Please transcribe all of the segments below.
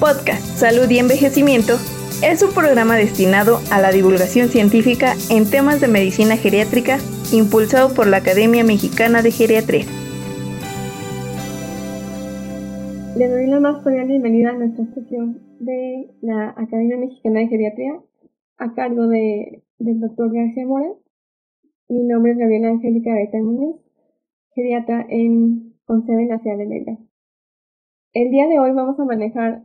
Podcast Salud y Envejecimiento es un programa destinado a la divulgación científica en temas de medicina geriátrica impulsado por la Academia Mexicana de Geriatría. Le doy la más cordial bienvenida a nuestra sesión de la Academia Mexicana de Geriatría a cargo de, del doctor García Mora. Mi nombre es Gabriela Angélica Gaeta Muñoz, geriatra en, con sede en la ciudad de Mérida. El día de hoy vamos a manejar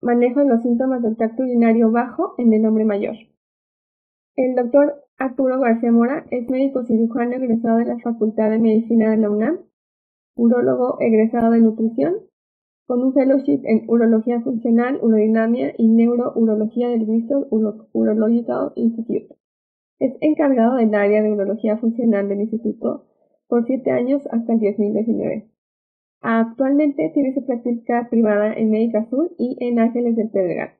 manejo de los síntomas del tracto urinario bajo en el hombre mayor. El doctor Arturo García Mora es médico cirujano egresado de la Facultad de Medicina de la UNAM, urólogo egresado de nutrición, con un fellowship en urología funcional, urodinamia y neurourología del Bristol Urological Institute. Es encargado del área de urología funcional del instituto por siete años hasta el 2019. Actualmente tiene su práctica privada en Médica Sur y en Ángeles del Pedregal.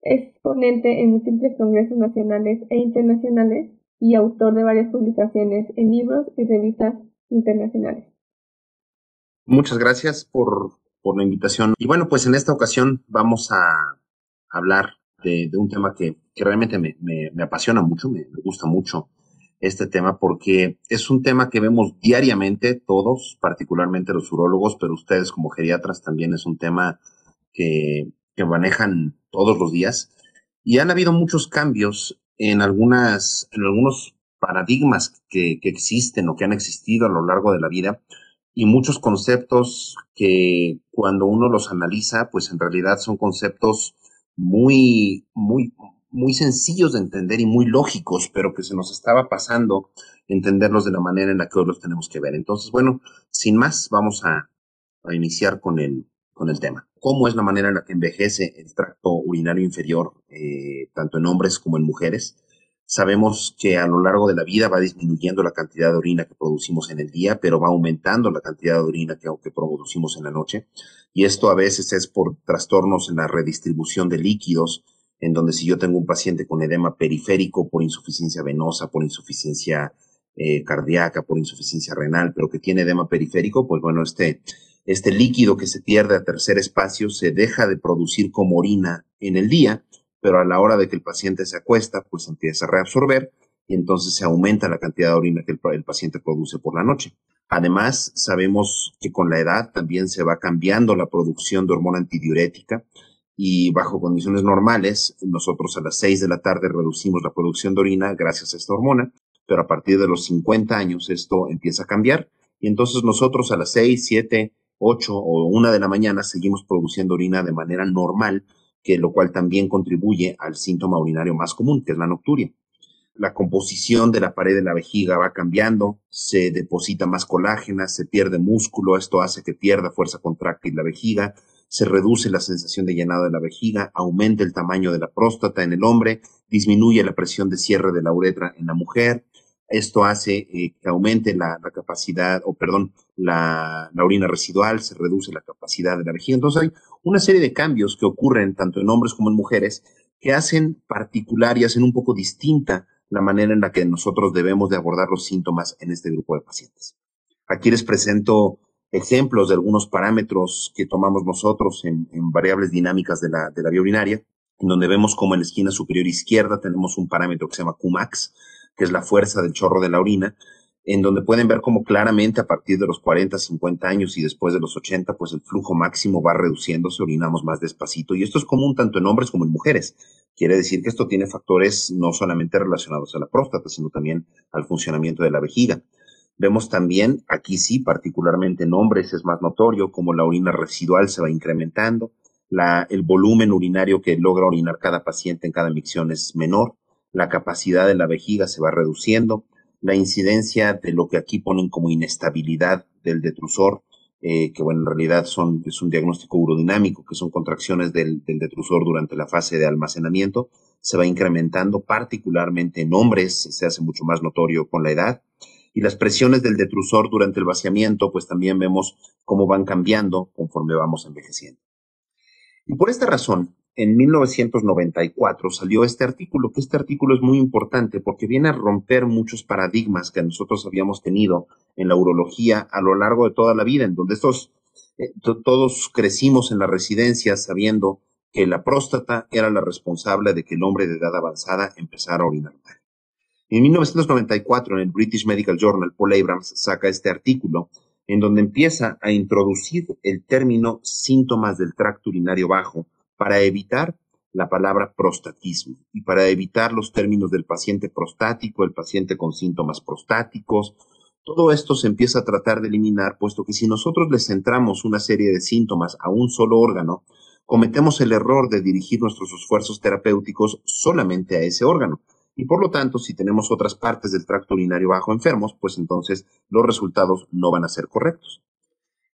Es ponente en múltiples congresos nacionales e internacionales y autor de varias publicaciones en libros y revistas internacionales. Muchas gracias por, la invitación. Y bueno, pues en esta ocasión vamos a hablar de, un tema que, realmente me, apasiona mucho, me gusta mucho, este tema porque es un tema que vemos diariamente todos, particularmente los urólogos, pero ustedes como geriatras también es un tema que, que manejan todos los días. Y han habido muchos cambios en algunas, en algunos paradigmas que, que existen o que han existido a lo largo de la vida y muchos conceptos que cuando uno los analiza, pues en realidad son conceptos muy, muy, muy sencillos de entender y muy lógicos, pero que se nos estaba pasando entenderlos de la manera en la que hoy los tenemos que ver. Entonces, bueno, sin más, vamos a, iniciar con el, con el tema. ¿Cómo es la manera en la que envejece el tracto urinario inferior, eh, tanto en hombres como en mujeres? Sabemos que a lo largo de la vida va disminuyendo la cantidad de orina que producimos en el día, pero va aumentando la cantidad de orina que, que producimos en la noche. Y esto a veces es por trastornos en la redistribución de líquidos, en donde si yo tengo un paciente con edema periférico por insuficiencia venosa, por insuficiencia eh, cardíaca, por insuficiencia renal, pero que tiene edema periférico, pues bueno, este, este líquido que se pierde a tercer espacio se deja de producir como orina en el día, pero a la hora de que el paciente se acuesta, pues empieza a reabsorber y entonces se aumenta la cantidad de orina que el, el paciente produce por la noche. Además, sabemos que con la edad también se va cambiando la producción de hormona antidiurética, y bajo condiciones normales, nosotros a las 6 de la tarde reducimos la producción de orina gracias a esta hormona, pero a partir de los 50 años esto empieza a cambiar y entonces nosotros a las 6, 7, 8 o 1 de la mañana seguimos produciendo orina de manera normal, que lo cual también contribuye al síntoma urinario más común, que es la nocturia. La composición de la pared de la vejiga va cambiando, se deposita más colágena, se pierde músculo, esto hace que pierda fuerza contráctil la vejiga, se reduce la sensación de llenado de la vejiga, aumenta el tamaño de la próstata en el hombre, disminuye la presión de cierre de la uretra en la mujer. Esto hace eh, que aumente la, capacidad, o perdón, la, orina residual, se reduce la capacidad de la vejiga. Entonces hay una serie de cambios que ocurren tanto en hombres como en mujeres que hacen particular y hacen un poco distinta la manera en la que nosotros debemos de abordar los síntomas en este grupo de pacientes. Aquí les presento ejemplos de algunos parámetros que tomamos nosotros en, variables dinámicas de la, de la vía urinaria, en donde vemos como en la esquina superior izquierda tenemos un parámetro que se llama Qmax, que es la fuerza del chorro de la orina, en donde pueden ver cómo claramente a partir de los 40, 50 años y después de los 80, pues el flujo máximo va reduciéndose, orinamos más despacito. Y esto es común tanto en hombres como en mujeres. Quiere decir que esto tiene factores no solamente relacionados a la próstata, sino también al funcionamiento de la vejiga. Vemos también, aquí sí, particularmente en hombres es más notorio, como la orina residual se va incrementando, el volumen urinario que logra orinar cada paciente en cada micción es menor, la capacidad de la vejiga se va reduciendo, la incidencia de lo que aquí ponen como inestabilidad del detrusor, eh, que bueno, en realidad son, es un diagnóstico urodinámico, que son contracciones del, del detrusor durante la fase de almacenamiento, se va incrementando, particularmente en hombres, se hace mucho más notorio con la edad, y las presiones del detrusor durante el vaciamiento, pues también vemos cómo van cambiando conforme vamos envejeciendo. Y por esta razón, en 1994 salió este artículo, que este artículo es muy importante porque viene a romper muchos paradigmas que nosotros habíamos tenido en la urología a lo largo de toda la vida, en donde estos eh, todos crecimos en la residencia sabiendo que la próstata era la responsable de que el hombre de edad avanzada empezara a orinar mal. En 1994, en el British Medical Journal, Paul Abrams saca este artículo en donde empieza a introducir el término síntomas del tracto urinario bajo para evitar la palabra prostatismo y para evitar los términos del paciente prostático, el paciente con síntomas prostáticos. Todo esto se empieza a tratar de eliminar, puesto que si nosotros le centramos una serie de síntomas a un solo órgano, cometemos el error de dirigir nuestros esfuerzos terapéuticos solamente a ese órgano. Y por lo tanto, si tenemos otras partes del tracto urinario bajo enfermos, pues entonces los resultados no van a ser correctos.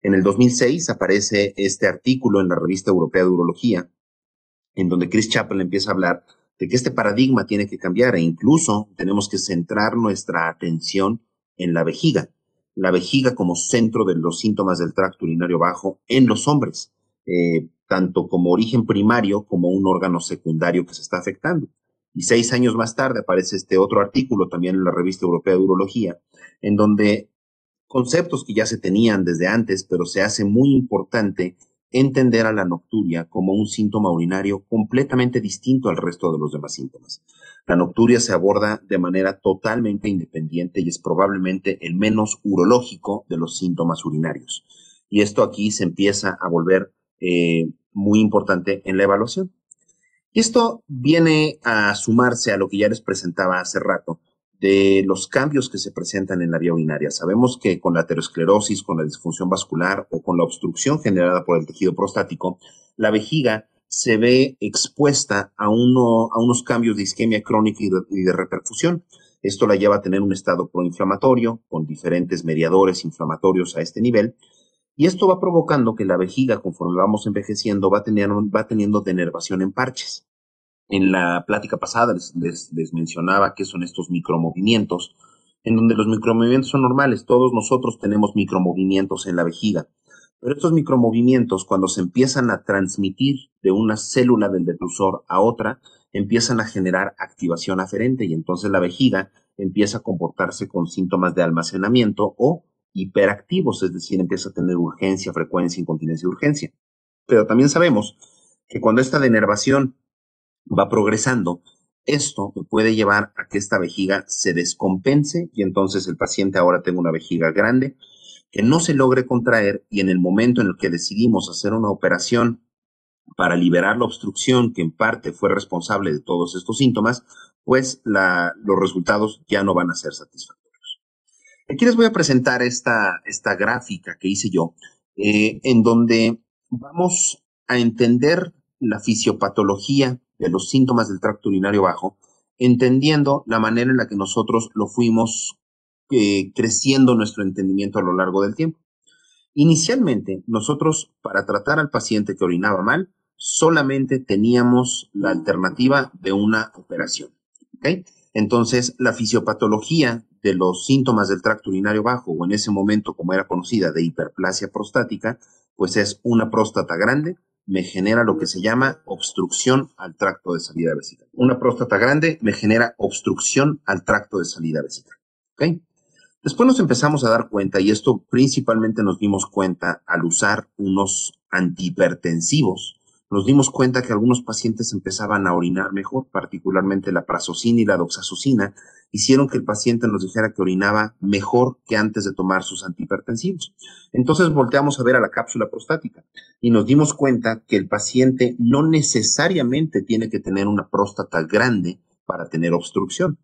En el 2006 aparece este artículo en la revista europea de urología, en donde Chris Chappell empieza a hablar de que este paradigma tiene que cambiar e incluso tenemos que centrar nuestra atención en la vejiga, la vejiga como centro de los síntomas del tracto urinario bajo en los hombres, eh, tanto como origen primario como un órgano secundario que se está afectando. Y seis años más tarde aparece este otro artículo también en la revista europea de urología, en donde conceptos que ya se tenían desde antes, pero se hace muy importante entender a la nocturia como un síntoma urinario completamente distinto al resto de los demás síntomas. La nocturia se aborda de manera totalmente independiente y es probablemente el menos urológico de los síntomas urinarios. Y esto aquí se empieza a volver eh, muy importante en la evaluación. Y esto viene a sumarse a lo que ya les presentaba hace rato de los cambios que se presentan en la vía urinaria. Sabemos que con la aterosclerosis, con la disfunción vascular o con la obstrucción generada por el tejido prostático, la vejiga se ve expuesta a, uno, a unos cambios de isquemia crónica y de, y de reperfusión. Esto la lleva a tener un estado proinflamatorio con diferentes mediadores inflamatorios a este nivel y esto va provocando que la vejiga, conforme vamos envejeciendo, va teniendo, va teniendo denervación en parches. En la plática pasada les, mencionaba qué son estos micromovimientos, en donde los micromovimientos son normales. Todos nosotros tenemos micromovimientos en la vejiga. Pero estos micromovimientos, cuando se empiezan a transmitir de una célula del detrusor a otra, empiezan a generar activación aferente y entonces la vejiga empieza a comportarse con síntomas de almacenamiento o hiperactivos, es decir, empieza a tener urgencia, frecuencia, incontinencia y urgencia. Pero también sabemos que cuando esta denervación va progresando, esto puede llevar a que esta vejiga se descompense y entonces el paciente ahora tenga una vejiga grande que no se logre contraer y en el momento en el que decidimos hacer una operación para liberar la obstrucción que en parte fue responsable de todos estos síntomas, pues los resultados ya no van a ser satisfactorios. Aquí les voy a presentar esta, esta gráfica que hice yo, eh, en donde vamos a entender la fisiopatología de los síntomas del tracto urinario bajo, entendiendo la manera en la que nosotros lo fuimos eh, creciendo nuestro entendimiento a lo largo del tiempo. Inicialmente, nosotros para tratar al paciente que orinaba mal, solamente teníamos la alternativa de una operación. Entonces, la fisiopatología de los síntomas del tracto urinario bajo, o en ese momento, como era conocida, de hiperplasia prostática, pues es una próstata grande, me genera lo que se llama obstrucción al tracto de salida vesical. Una próstata grande me genera obstrucción al tracto de salida vesical. ¿Ok? Después nos empezamos a dar cuenta, y esto principalmente nos dimos cuenta al usar unos antihipertensivos, nos dimos cuenta que algunos pacientes empezaban a orinar mejor, particularmente la prazosina y la doxazosina, hicieron que el paciente nos dijera que orinaba mejor que antes de tomar sus antihipertensivos. Entonces volteamos a ver a la cápsula prostática y nos dimos cuenta que el paciente no necesariamente tiene que tener una próstata grande para tener obstrucción.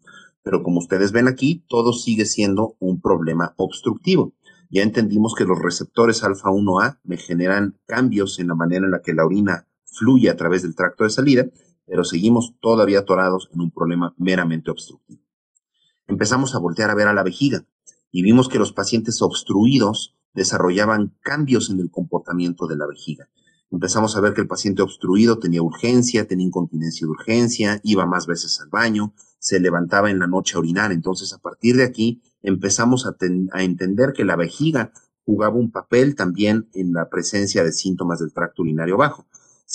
Pero como ustedes ven aquí, todo sigue siendo un problema obstructivo. Ya entendimos que los receptores alfa 1A me generan cambios en la manera en la que la orina fluye a través del tracto de salida, pero seguimos todavía atorados en un problema meramente obstructivo. Empezamos a voltear a ver a la vejiga y vimos que los pacientes obstruidos desarrollaban cambios en el comportamiento de la vejiga. Empezamos a ver que el paciente obstruido tenía urgencia, tenía incontinencia de urgencia, iba más veces al baño, se levantaba en la noche a orinar. Entonces, a partir de aquí, empezamos a, a entender que la vejiga jugaba un papel también en la presencia de síntomas del tracto urinario bajo.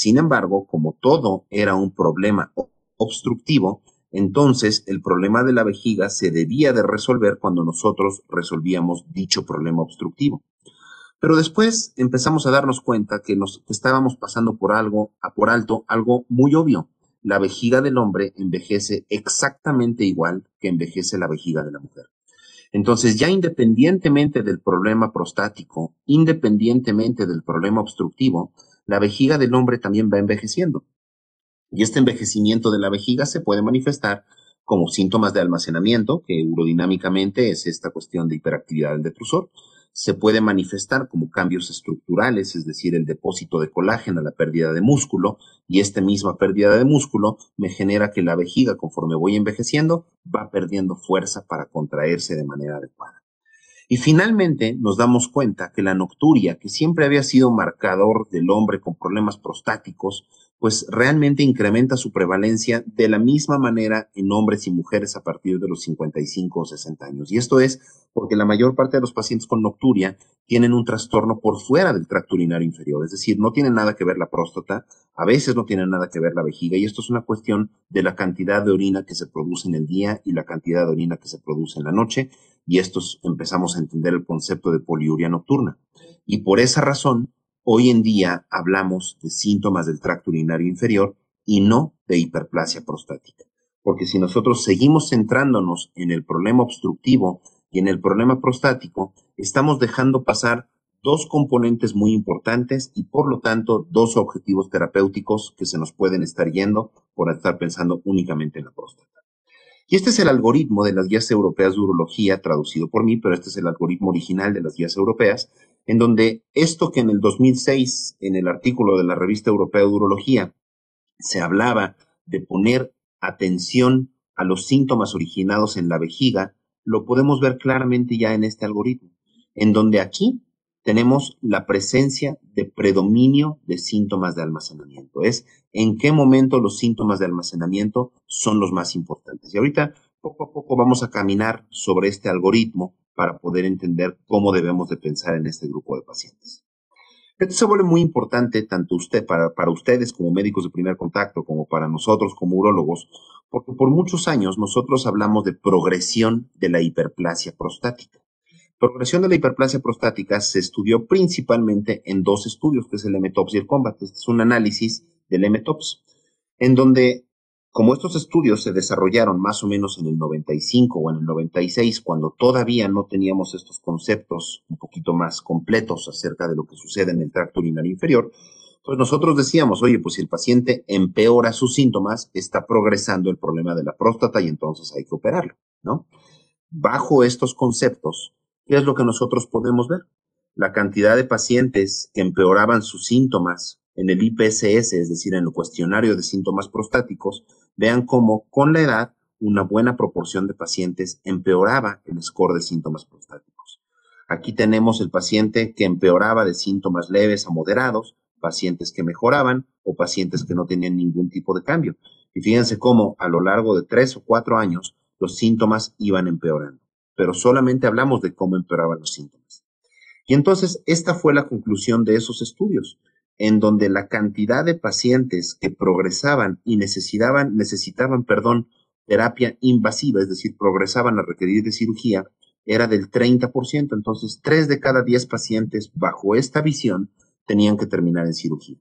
Sin embargo, como todo era un problema obstructivo, entonces el problema de la vejiga se debía de resolver cuando nosotros resolvíamos dicho problema obstructivo. Pero después empezamos a darnos cuenta que nos estábamos pasando por algo, a por alto, algo muy obvio. La vejiga del hombre envejece exactamente igual que envejece la vejiga de la mujer. Entonces, ya independientemente del problema prostático, independientemente del problema obstructivo, la vejiga del hombre también va envejeciendo. Y este envejecimiento de la vejiga se puede manifestar como síntomas de almacenamiento, que urodinámicamente es esta cuestión de hiperactividad del detrusor, se puede manifestar como cambios estructurales, es decir, el depósito de colágeno, la pérdida de músculo, y esta misma pérdida de músculo me genera que la vejiga, conforme voy envejeciendo, va perdiendo fuerza para contraerse de manera adecuada. Y finalmente nos damos cuenta que la nocturia, que siempre había sido marcador del hombre con problemas prostáticos, pues realmente incrementa su prevalencia de la misma manera en hombres y mujeres a partir de los 55 o 60 años. Y esto es porque la mayor parte de los pacientes con nocturia tienen un trastorno por fuera del tracto urinario inferior, es decir, no tienen nada que ver la próstata, a veces no tienen nada que ver la vejiga, y esto es una cuestión de la cantidad de orina que se produce en el día y la cantidad de orina que se produce en la noche, y esto empezamos a entender el concepto de poliuria nocturna. Y por esa razón, Hoy en día hablamos de síntomas del tracto urinario inferior y no de hiperplasia prostática. Porque si nosotros seguimos centrándonos en el problema obstructivo y en el problema prostático, estamos dejando pasar dos componentes muy importantes y por lo tanto dos objetivos terapéuticos que se nos pueden estar yendo por estar pensando únicamente en la próstata. Y este es el algoritmo de las guías europeas de urología, traducido por mí, pero este es el algoritmo original de las guías europeas, en donde esto que en el 2006, en el artículo de la revista europea de urología, se hablaba de poner atención a los síntomas originados en la vejiga, lo podemos ver claramente ya en este algoritmo, en donde aquí tenemos la presencia de predominio de síntomas de almacenamiento. Es en qué momento los síntomas de almacenamiento son los más importantes. Y ahorita poco a poco vamos a caminar sobre este algoritmo para poder entender cómo debemos de pensar en este grupo de pacientes. Esto se vuelve muy importante tanto usted, para, para ustedes como médicos de primer contacto, como para nosotros como urólogos, porque por muchos años nosotros hablamos de progresión de la hiperplasia prostática. Progresión de la hiperplasia prostática se estudió principalmente en dos estudios, que es el MTOPS y el COMBAT. Este es un análisis del MTOPS, en donde como estos estudios se desarrollaron más o menos en el 95 o en el 96, cuando todavía no teníamos estos conceptos un poquito más completos acerca de lo que sucede en el tracto urinario inferior, pues nosotros decíamos, oye, pues si el paciente empeora sus síntomas, está progresando el problema de la próstata y entonces hay que operarlo, ¿no? Bajo estos conceptos, ¿qué es lo que nosotros podemos ver? La cantidad de pacientes que empeoraban sus síntomas en el IPSS, es decir, en el cuestionario de síntomas prostáticos, vean cómo con la edad una buena proporción de pacientes empeoraba el score de síntomas prostáticos. Aquí tenemos el paciente que empeoraba de síntomas leves a moderados, pacientes que mejoraban o pacientes que no tenían ningún tipo de cambio. Y fíjense cómo a lo largo de tres o cuatro años los síntomas iban empeorando. Pero solamente hablamos de cómo empeoraban los síntomas. Y entonces esta fue la conclusión de esos estudios en donde la cantidad de pacientes que progresaban y necesitaban, necesitaban, perdón, terapia invasiva, es decir, progresaban a requerir de cirugía, era del 30%. Entonces, 3 de cada 10 pacientes bajo esta visión tenían que terminar en cirugía.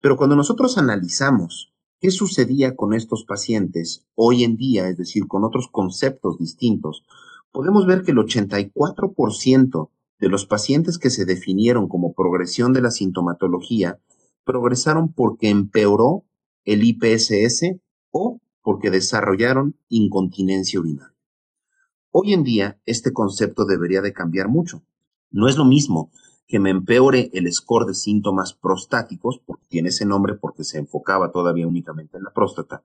Pero cuando nosotros analizamos qué sucedía con estos pacientes hoy en día, es decir, con otros conceptos distintos, podemos ver que el 84% de los pacientes que se definieron como progresión de la sintomatología progresaron porque empeoró el IPSS o porque desarrollaron incontinencia urinaria. Hoy en día este concepto debería de cambiar mucho. No es lo mismo que me empeore el score de síntomas prostáticos, porque tiene ese nombre porque se enfocaba todavía únicamente en la próstata,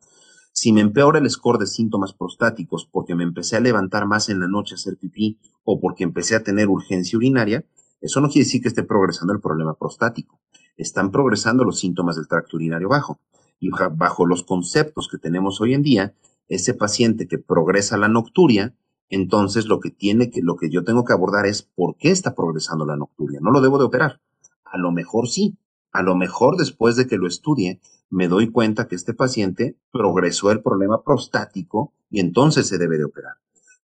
si me empeora el score de síntomas prostáticos porque me empecé a levantar más en la noche a hacer pipí o porque empecé a tener urgencia urinaria, eso no quiere decir que esté progresando el problema prostático. Están progresando los síntomas del tracto urinario bajo. Y bajo los conceptos que tenemos hoy en día, ese paciente que progresa la nocturia, entonces lo que tiene que, lo que yo tengo que abordar es por qué está progresando la nocturia. No lo debo de operar. A lo mejor sí. A lo mejor después de que lo estudie, me doy cuenta que este paciente progresó el problema prostático y entonces se debe de operar.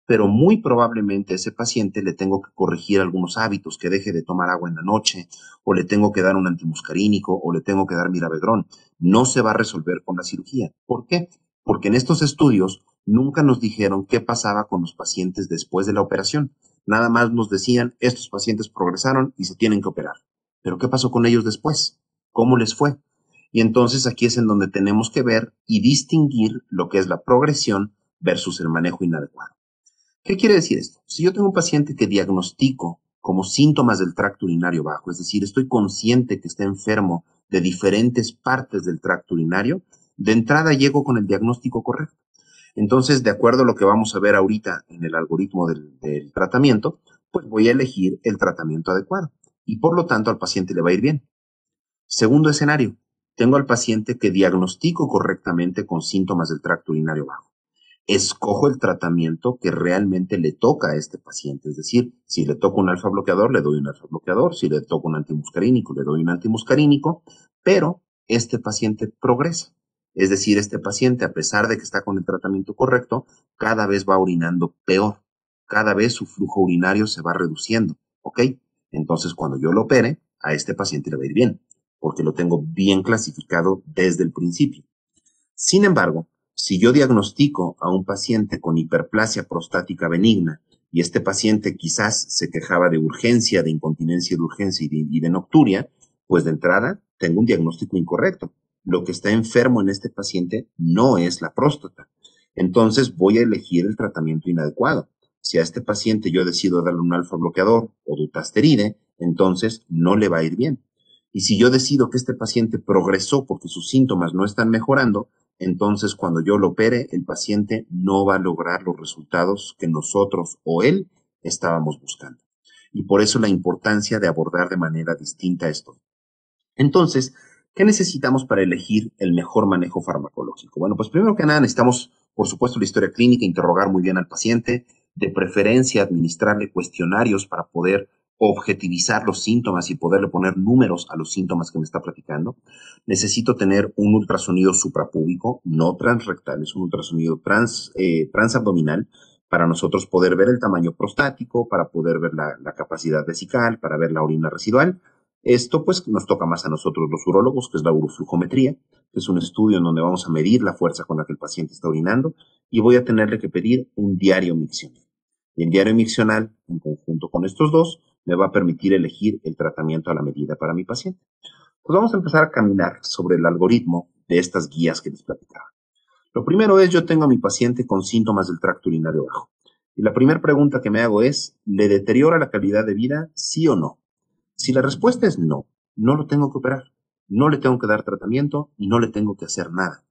pero muy probablemente a ese paciente le tengo que corregir algunos hábitos, que deje de tomar agua en la noche, o le tengo que dar un antimuscarínico, o le tengo que dar miravedrón. No se va a resolver con la cirugía. ¿Por qué? Porque en estos estudios nunca nos dijeron qué pasaba con los pacientes después de la operación. Nada más nos decían, estos pacientes progresaron y se tienen que operar. Pero ¿qué pasó con ellos después? ¿Cómo les fue? Y entonces aquí es en donde tenemos que ver y distinguir lo que es la progresión versus el manejo inadecuado. ¿Qué quiere decir esto? Si yo tengo un paciente que diagnostico como síntomas del tracto urinario bajo, es decir, estoy consciente que está enfermo de diferentes partes del tracto urinario, de entrada llego con el diagnóstico correcto. Entonces, de acuerdo a lo que vamos a ver ahorita en el algoritmo del, del, tratamiento, pues voy a elegir el tratamiento adecuado y por lo tanto al paciente le va a ir bien. Segundo escenario, tengo al paciente que diagnostico correctamente con síntomas del tracto urinario bajo escojo el tratamiento que realmente le toca a este paciente. Es decir, si le toca un alfa bloqueador, le doy un alfa bloqueador. Si le toca un antimuscarínico, le doy un antimuscarínico. Pero este paciente progresa. Es decir, este paciente, a pesar de que está con el tratamiento correcto, cada vez va orinando peor. Cada vez su flujo urinario se va reduciendo. ¿Ok? Entonces, cuando yo lo opere, a este paciente le va a ir bien, porque lo tengo bien clasificado desde el principio. Sin embargo, si yo diagnostico a un paciente con hiperplasia prostática benigna y este paciente quizás se quejaba de urgencia, de incontinencia de urgencia y de, nocturia, pues de entrada tengo un diagnóstico incorrecto. Lo que está enfermo en este paciente no es la próstata. Entonces voy a elegir el tratamiento inadecuado. Si a este paciente yo decido darle un alfa bloqueador o dutasteride, entonces no le va a ir bien. Y si yo decido que este paciente progresó porque sus síntomas no están mejorando, entonces cuando yo lo opere, el paciente no va a lograr los resultados que nosotros o él estábamos buscando. Y por eso la importancia de abordar de manera distinta esto. Entonces, ¿qué necesitamos para elegir el mejor manejo farmacológico? Bueno, pues primero que nada necesitamos, por supuesto, la historia clínica, interrogar muy bien al paciente, de preferencia administrarle cuestionarios para poder objetivizar los síntomas y poderle poner números a los síntomas que me está platicando. Necesito tener un ultrasonido suprapúbico, no transrectal, es un ultrasonido trans, eh, transabdominal, para nosotros poder ver el tamaño prostático, para poder ver la, la, capacidad vesical, para ver la orina residual. Esto pues nos toca más a nosotros los urólogos, que es la uroflujometría, que es un estudio en donde vamos a medir la fuerza con la que el paciente está orinando y voy a tenerle que pedir un diario miccional. Y el diario miccional, en conjunto con estos dos, me va a permitir elegir el tratamiento a la medida para mi paciente. Pues vamos a empezar a caminar sobre el algoritmo de estas guías que les platicaba. Lo primero es, yo tengo a mi paciente con síntomas del tracto urinario bajo. Y la primera pregunta que me hago es, ¿le deteriora la calidad de vida, sí o no? Si la respuesta es no, no lo tengo que operar, no le tengo que dar tratamiento y no le tengo que hacer nada.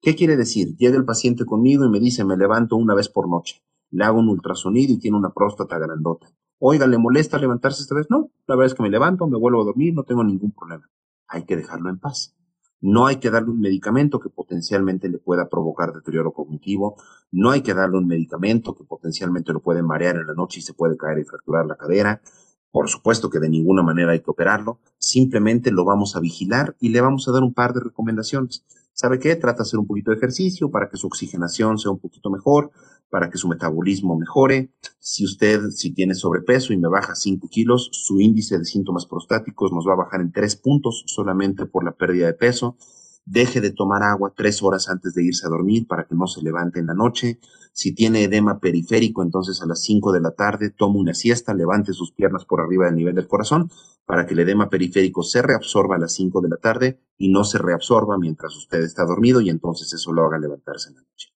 ¿Qué quiere decir? Llega el paciente conmigo y me dice, me levanto una vez por noche, le hago un ultrasonido y tiene una próstata grandota. Oiga, ¿le molesta levantarse esta vez? No, la verdad es que me levanto, me vuelvo a dormir, no tengo ningún problema. Hay que dejarlo en paz. No hay que darle un medicamento que potencialmente le pueda provocar deterioro cognitivo. No hay que darle un medicamento que potencialmente lo puede marear en la noche y se puede caer y fracturar la cadera. Por supuesto que de ninguna manera hay que operarlo. Simplemente lo vamos a vigilar y le vamos a dar un par de recomendaciones. ¿Sabe qué? Trata de hacer un poquito de ejercicio para que su oxigenación sea un poquito mejor para que su metabolismo mejore. Si usted, si tiene sobrepeso y me baja 5 kilos, su índice de síntomas prostáticos nos va a bajar en 3 puntos solamente por la pérdida de peso. Deje de tomar agua 3 horas antes de irse a dormir para que no se levante en la noche. Si tiene edema periférico, entonces a las 5 de la tarde tome una siesta, levante sus piernas por arriba del nivel del corazón para que el edema periférico se reabsorba a las 5 de la tarde y no se reabsorba mientras usted está dormido y entonces eso lo haga levantarse en la noche.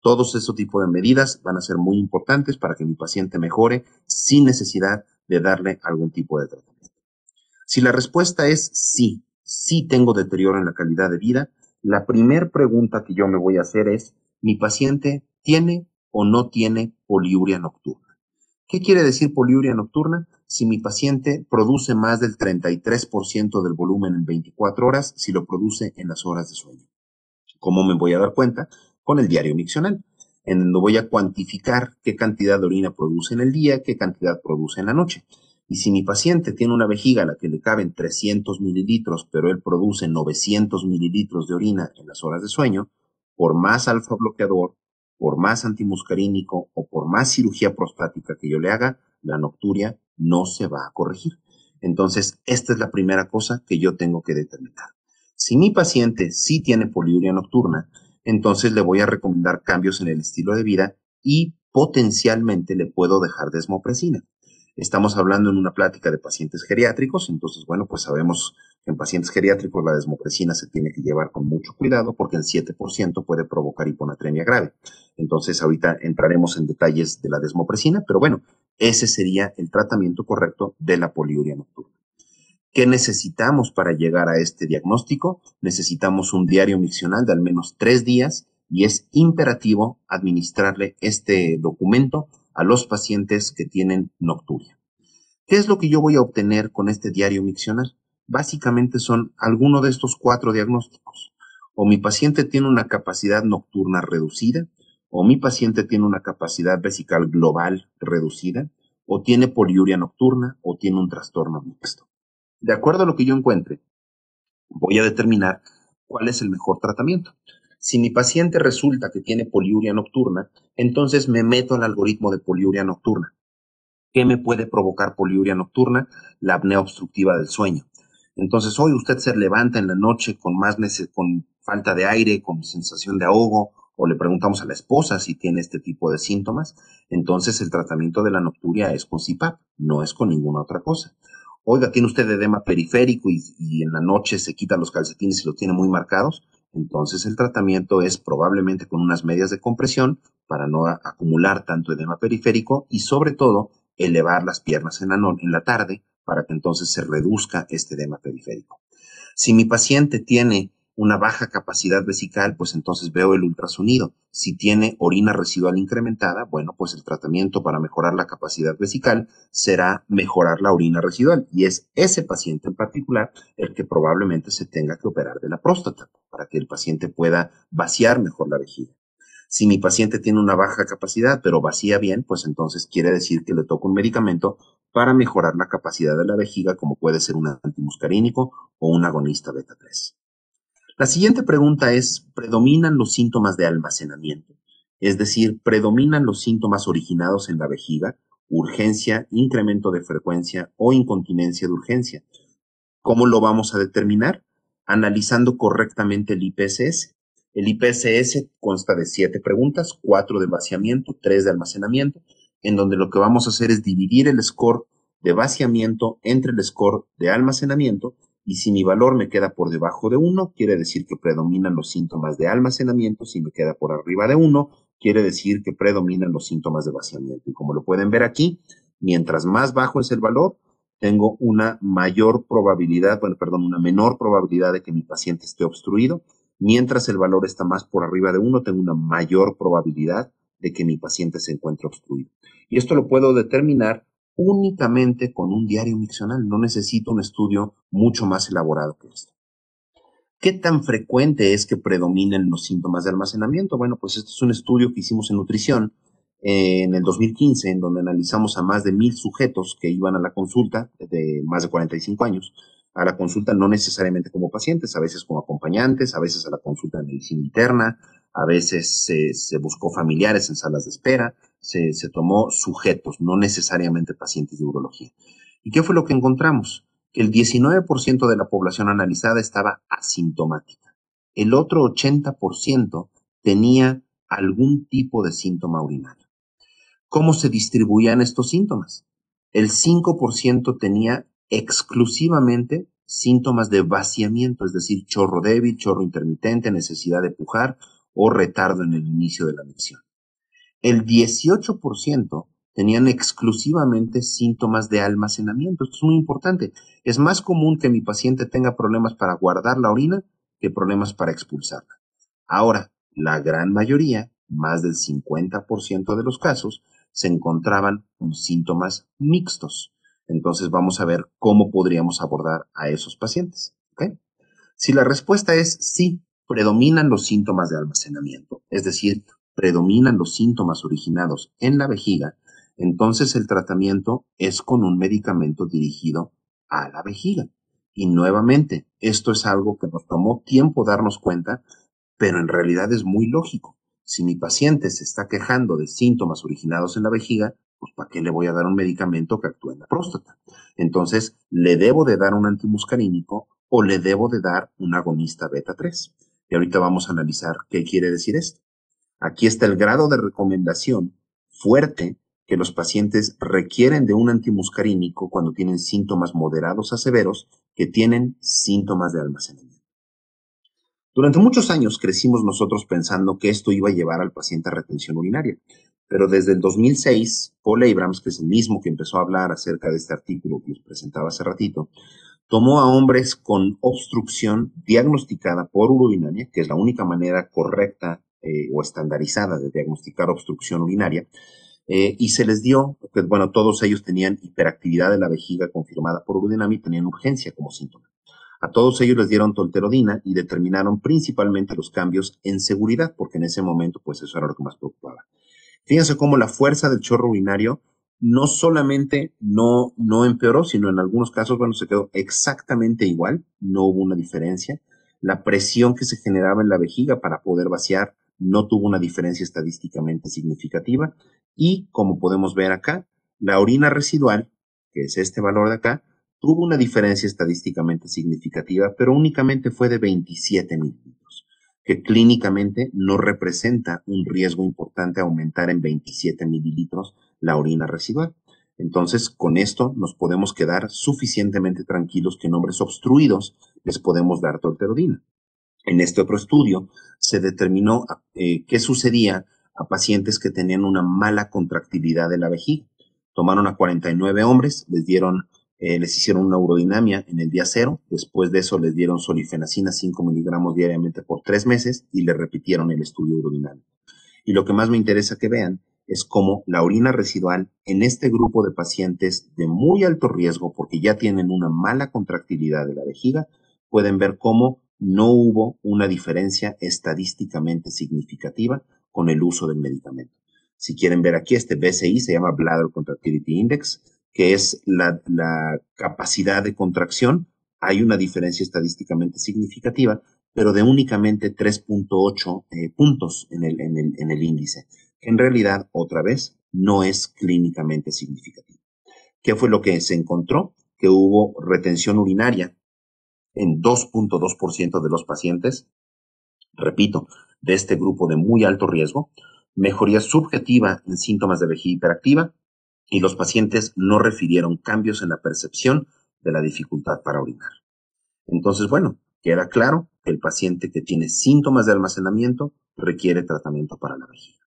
Todos esos tipos de medidas van a ser muy importantes para que mi paciente mejore sin necesidad de darle algún tipo de tratamiento. Si la respuesta es sí, sí tengo deterioro en la calidad de vida, la primera pregunta que yo me voy a hacer es, ¿mi paciente tiene o no tiene poliuria nocturna? ¿Qué quiere decir poliuria nocturna? Si mi paciente produce más del 33% del volumen en 24 horas, si lo produce en las horas de sueño. ¿Cómo me voy a dar cuenta? Con el diario miccional, en donde voy a cuantificar qué cantidad de orina produce en el día, qué cantidad produce en la noche. Y si mi paciente tiene una vejiga a la que le caben 300 mililitros, pero él produce 900 mililitros de orina en las horas de sueño, por más alfa bloqueador por más antimuscarínico o por más cirugía prostática que yo le haga, la nocturia no se va a corregir. Entonces, esta es la primera cosa que yo tengo que determinar. Si mi paciente sí tiene poliuria nocturna, entonces le voy a recomendar cambios en el estilo de vida y potencialmente le puedo dejar desmopresina. Estamos hablando en una plática de pacientes geriátricos, entonces, bueno, pues sabemos que en pacientes geriátricos la desmopresina se tiene que llevar con mucho cuidado porque el 7% puede provocar hiponatremia grave. Entonces, ahorita entraremos en detalles de la desmopresina, pero bueno, ese sería el tratamiento correcto de la poliuria nocturna. ¿Qué necesitamos para llegar a este diagnóstico? Necesitamos un diario miccional de al menos tres días y es imperativo administrarle este documento a los pacientes que tienen nocturia. ¿Qué es lo que yo voy a obtener con este diario miccional? Básicamente son alguno de estos cuatro diagnósticos. O mi paciente tiene una capacidad nocturna reducida, o mi paciente tiene una capacidad vesical global reducida, o tiene poliuria nocturna, o tiene un trastorno mixto. De acuerdo a lo que yo encuentre, voy a determinar cuál es el mejor tratamiento. Si mi paciente resulta que tiene poliuria nocturna, entonces me meto al algoritmo de poliuria nocturna. ¿Qué me puede provocar poliuria nocturna? La apnea obstructiva del sueño. Entonces, hoy usted se levanta en la noche con más con falta de aire, con sensación de ahogo, o le preguntamos a la esposa si tiene este tipo de síntomas, entonces el tratamiento de la nocturia es con CPAP, no es con ninguna otra cosa. Oiga, tiene usted edema periférico y, en la noche se quita los calcetines y los tiene muy marcados, entonces el tratamiento es probablemente con unas medias de compresión para no acumular tanto edema periférico y sobre todo elevar las piernas en la, en la tarde para que entonces se reduzca este edema periférico. Si mi paciente tiene una baja capacidad vesical, pues entonces veo el ultrasonido. Si tiene orina residual incrementada, bueno, pues el tratamiento para mejorar la capacidad vesical será mejorar la orina residual. Y es ese paciente en particular el que probablemente se tenga que operar de la próstata para que el paciente pueda vaciar mejor la vejiga. Si mi paciente tiene una baja capacidad, pero vacía bien, pues entonces quiere decir que le toca un medicamento para mejorar la capacidad de la vejiga, como puede ser un antimuscarínico o un agonista beta 3. La siguiente pregunta es, ¿predominan los síntomas de almacenamiento? Es decir, ¿predominan los síntomas originados en la vejiga, urgencia, incremento de frecuencia o incontinencia de urgencia? ¿Cómo lo vamos a determinar? Analizando correctamente el IPSS. El IPSS consta de siete preguntas, cuatro de vaciamiento, tres de almacenamiento, en donde lo que vamos a hacer es dividir el score de vaciamiento entre el score de almacenamiento y si mi valor me queda por debajo de 1, quiere decir que predominan los síntomas de almacenamiento. Si me queda por arriba de 1, quiere decir que predominan los síntomas de vaciamiento. Y como lo pueden ver aquí, mientras más bajo es el valor, tengo una mayor probabilidad, bueno, perdón, una menor probabilidad de que mi paciente esté obstruido. Mientras el valor está más por arriba de 1, tengo una mayor probabilidad de que mi paciente se encuentre obstruido. Y esto lo puedo determinar únicamente con un diario miccional. No necesito un estudio mucho más elaborado que esto. ¿Qué tan frecuente es que predominen los síntomas de almacenamiento? Bueno, pues este es un estudio que hicimos en nutrición eh, en el 2015, en donde analizamos a más de mil sujetos que iban a la consulta de más de 45 años, a la consulta no necesariamente como pacientes, a veces como acompañantes, a veces a la consulta de medicina interna, a veces se buscó familiares en salas de espera, se, tomó sujetos, no necesariamente pacientes de urología. ¿Y qué fue lo que encontramos? Que el 19% de la población analizada estaba asintomática. El otro 80% tenía algún tipo de síntoma urinario. ¿Cómo se distribuían estos síntomas? El 5% tenía exclusivamente síntomas de vaciamiento, es decir, chorro débil, chorro intermitente, necesidad de pujar o retardo en el inicio de la misión el 18% tenían exclusivamente síntomas de almacenamiento. Esto es muy importante. Es más común que mi paciente tenga problemas para guardar la orina que problemas para expulsarla. Ahora, la gran mayoría, más del 50% de los casos, se encontraban con síntomas mixtos. Entonces vamos a ver cómo podríamos abordar a esos pacientes. Si la respuesta es sí, predominan los síntomas de almacenamiento, es decir, predominan los síntomas originados en la vejiga, entonces el tratamiento es con un medicamento dirigido a la vejiga. Y nuevamente, esto es algo que nos tomó tiempo darnos cuenta, pero en realidad es muy lógico. si mi paciente se está quejando de síntomas originados en la vejiga, pues ¿para qué le voy a dar un medicamento que actúe en la próstata? Entonces, ¿le debo de dar un antimuscarínico o le debo de dar un agonista beta 3? Y ahorita vamos a analizar qué quiere decir esto. Aquí está el grado de recomendación fuerte que los pacientes requieren de un antimuscarínico cuando tienen síntomas moderados a severos que tienen síntomas de almacenamiento. Durante muchos años crecimos nosotros pensando que esto iba a llevar al paciente a retención urinaria, pero desde el 2006, Paul Abrams, que es el mismo que empezó a hablar acerca de este artículo que les presentaba hace ratito, tomó a hombres con obstrucción diagnosticada por urodinamia, que es la única manera correcta eh, o estandarizada de diagnosticar obstrucción urinaria, eh, y se les dio, pues bueno, todos ellos tenían hiperactividad de la vejiga confirmada por urodinamia y tenían urgencia como síntoma. A todos ellos les dieron tolterodina y determinaron principalmente los cambios en seguridad, porque en ese momento, pues eso era lo que más preocupaba. Fíjense cómo la fuerza del chorro urinario no solamente no, no empeoró, sino en algunos casos, bueno, se quedó exactamente igual, no hubo una diferencia. La presión que se generaba en la vejiga para poder vaciar no tuvo una diferencia estadísticamente significativa y como podemos ver acá, la orina residual, que es este valor de acá, tuvo una diferencia estadísticamente significativa, pero únicamente fue de 27 mililitros, que clínicamente no representa un riesgo importante aumentar en 27 mililitros la orina residual. Entonces, con esto nos podemos quedar suficientemente tranquilos que en hombres obstruidos les podemos dar tolterodina. En este otro estudio se determinó eh, qué sucedía a pacientes que tenían una mala contractilidad de la vejiga. Tomaron a 49 hombres, les dieron, eh, les hicieron una urodinamia en el día cero, después de eso les dieron solifenacina 5 miligramos diariamente por tres meses y le repitieron el estudio urodinamio. Y lo que más me interesa que vean es cómo la orina residual en este grupo de pacientes de muy alto riesgo, porque ya tienen una mala contractilidad de la vejiga, pueden ver cómo no hubo una diferencia estadísticamente significativa con el uso del medicamento. Si quieren ver aquí, este BCI se llama Bladder Contractility Index, que es la, capacidad de contracción. Hay una diferencia estadísticamente significativa, pero de únicamente 3.8 eh, puntos en el, índice, en realidad, otra vez, no es clínicamente significativo. ¿Qué fue lo que se encontró? Que hubo retención urinaria en 2.2% de los pacientes, repito, de este grupo de muy alto riesgo, mejoría subjetiva en síntomas de vejiga hiperactiva y los pacientes no refirieron cambios en la percepción de la dificultad para orinar. Entonces, bueno, queda claro que el paciente que tiene síntomas de almacenamiento requiere tratamiento para la vejiga.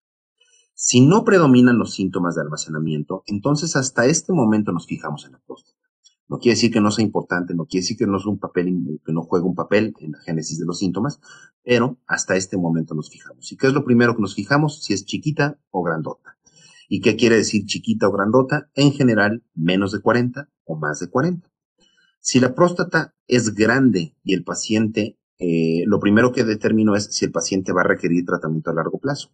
Si no predominan los síntomas de almacenamiento, entonces hasta este momento nos fijamos en la próstata. No quiere decir que no sea importante, no quiere decir que no, es un papel, que no juegue un papel en la génesis de los síntomas, pero hasta este momento nos fijamos. ¿Y qué es lo primero que nos fijamos? Si es chiquita o grandota. ¿Y qué quiere decir chiquita o grandota? En general, menos de 40 o más de 40. Si la próstata es grande y el paciente, eh, lo primero que determino es si el paciente va a requerir tratamiento a largo plazo.